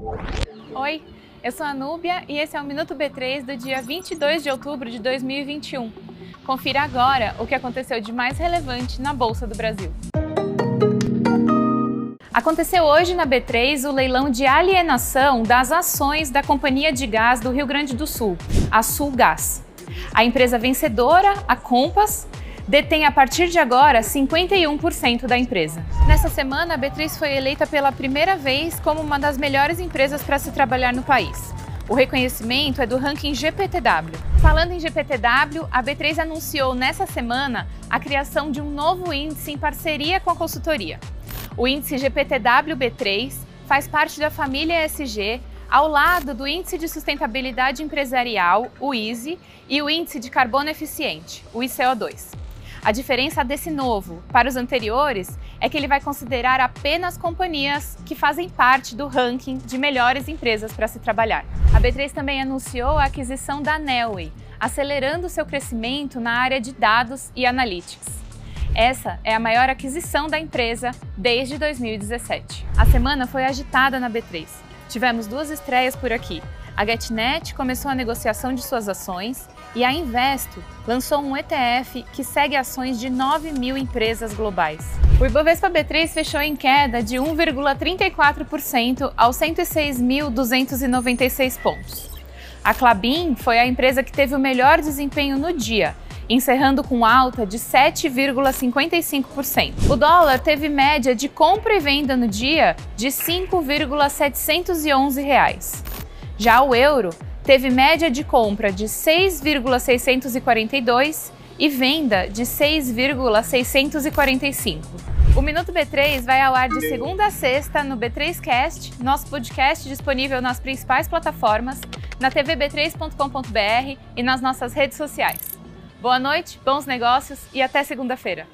Oi, eu sou a Núbia e esse é o Minuto B3 do dia 22 de outubro de 2021. Confira agora o que aconteceu de mais relevante na Bolsa do Brasil. Aconteceu hoje na B3 o leilão de alienação das ações da Companhia de Gás do Rio Grande do Sul, a Sulgás. A empresa vencedora, a Compass, detém a partir de agora 51% da empresa. Nessa semana, a B3 foi eleita pela primeira vez como uma das melhores empresas para se trabalhar no país. O reconhecimento é do ranking GPTW. Falando em GPTW, a B3 anunciou nessa semana a criação de um novo índice em parceria com a consultoria. O índice GPTW B3 faz parte da família ESG ao lado do Índice de Sustentabilidade Empresarial, o ISE, e o Índice de Carbono Eficiente, o ICO2. A diferença desse novo para os anteriores é que ele vai considerar apenas companhias que fazem parte do ranking de melhores empresas para se trabalhar. A B3 também anunciou a aquisição da Nelway, acelerando seu crescimento na área de dados e analytics. Essa é a maior aquisição da empresa desde 2017. A semana foi agitada na B3. Tivemos duas estreias por aqui. A GetNet começou a negociação de suas ações e a Investo lançou um ETF que segue ações de 9 mil empresas globais. O Ibovespa B3 fechou em queda de 1,34% aos 106.296 pontos. A Clabin foi a empresa que teve o melhor desempenho no dia, encerrando com alta de 7,55%. O dólar teve média de compra e venda no dia de 5,711 reais. Já o euro teve média de compra de 6,642 e venda de 6,645. O Minuto B3 vai ao ar de segunda a sexta no B3Cast, nosso podcast disponível nas principais plataformas, na tvb3.com.br e nas nossas redes sociais. Boa noite, bons negócios e até segunda-feira.